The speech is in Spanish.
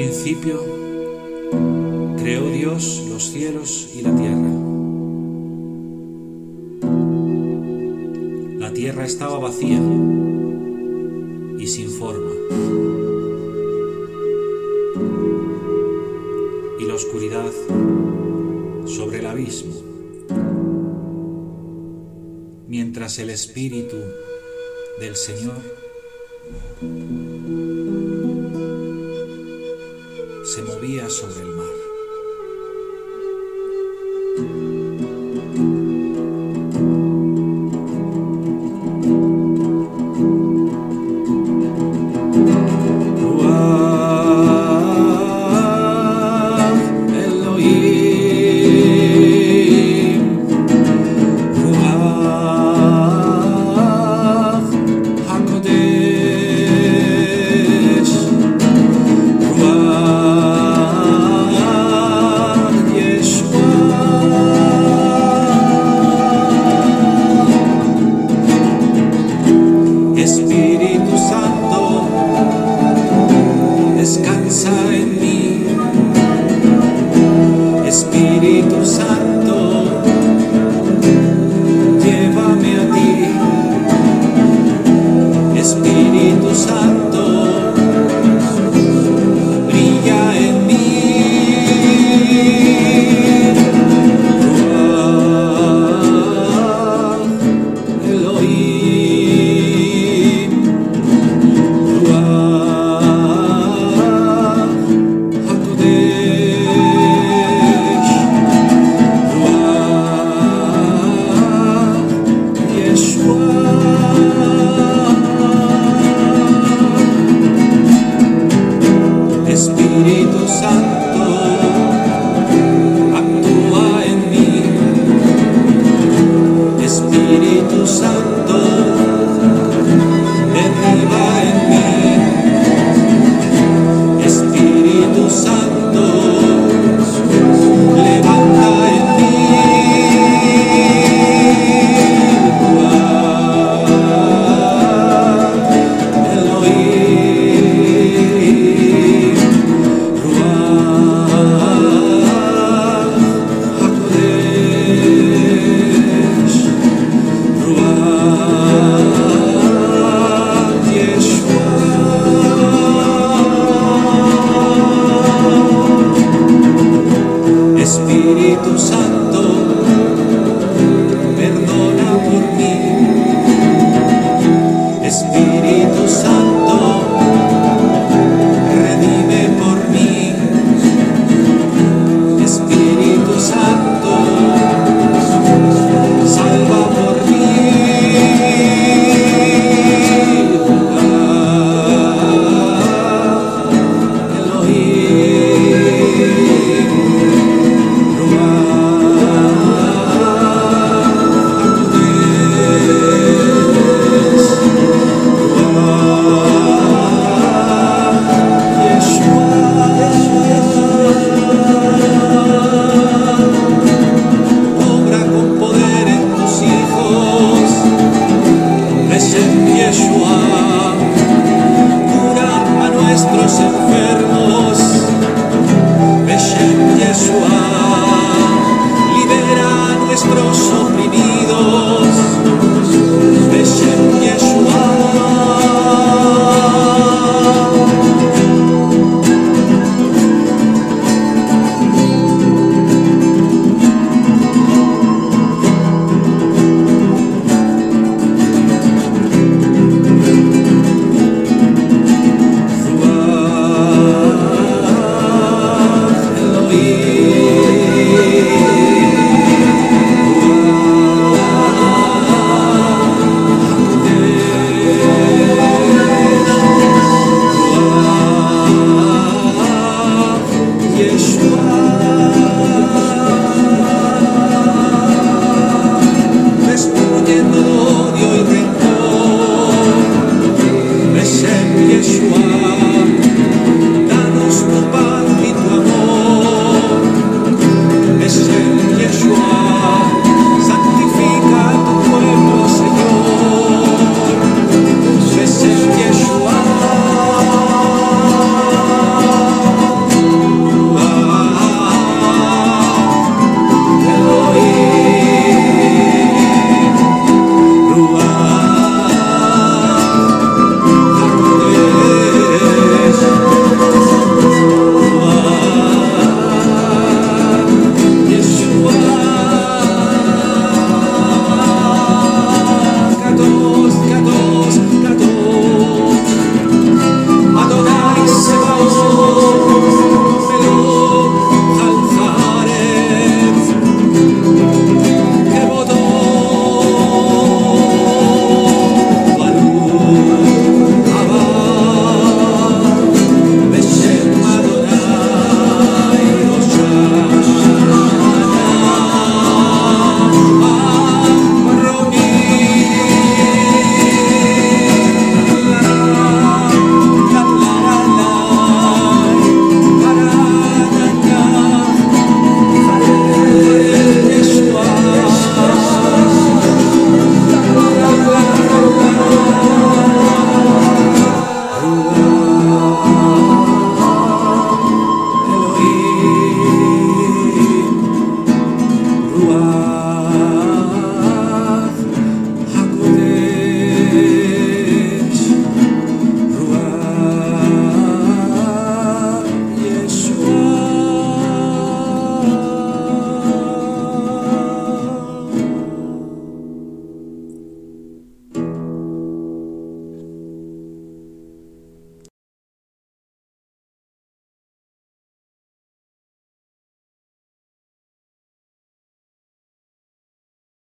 principio creó Dios los cielos y la tierra. La tierra estaba vacía y sin forma. Y la oscuridad sobre el abismo. Mientras el Espíritu del Señor se movía sobre el mar. Santo, actúa en mí, Espíritu Santo, me en mí, Espíritu Santo. Yeshua.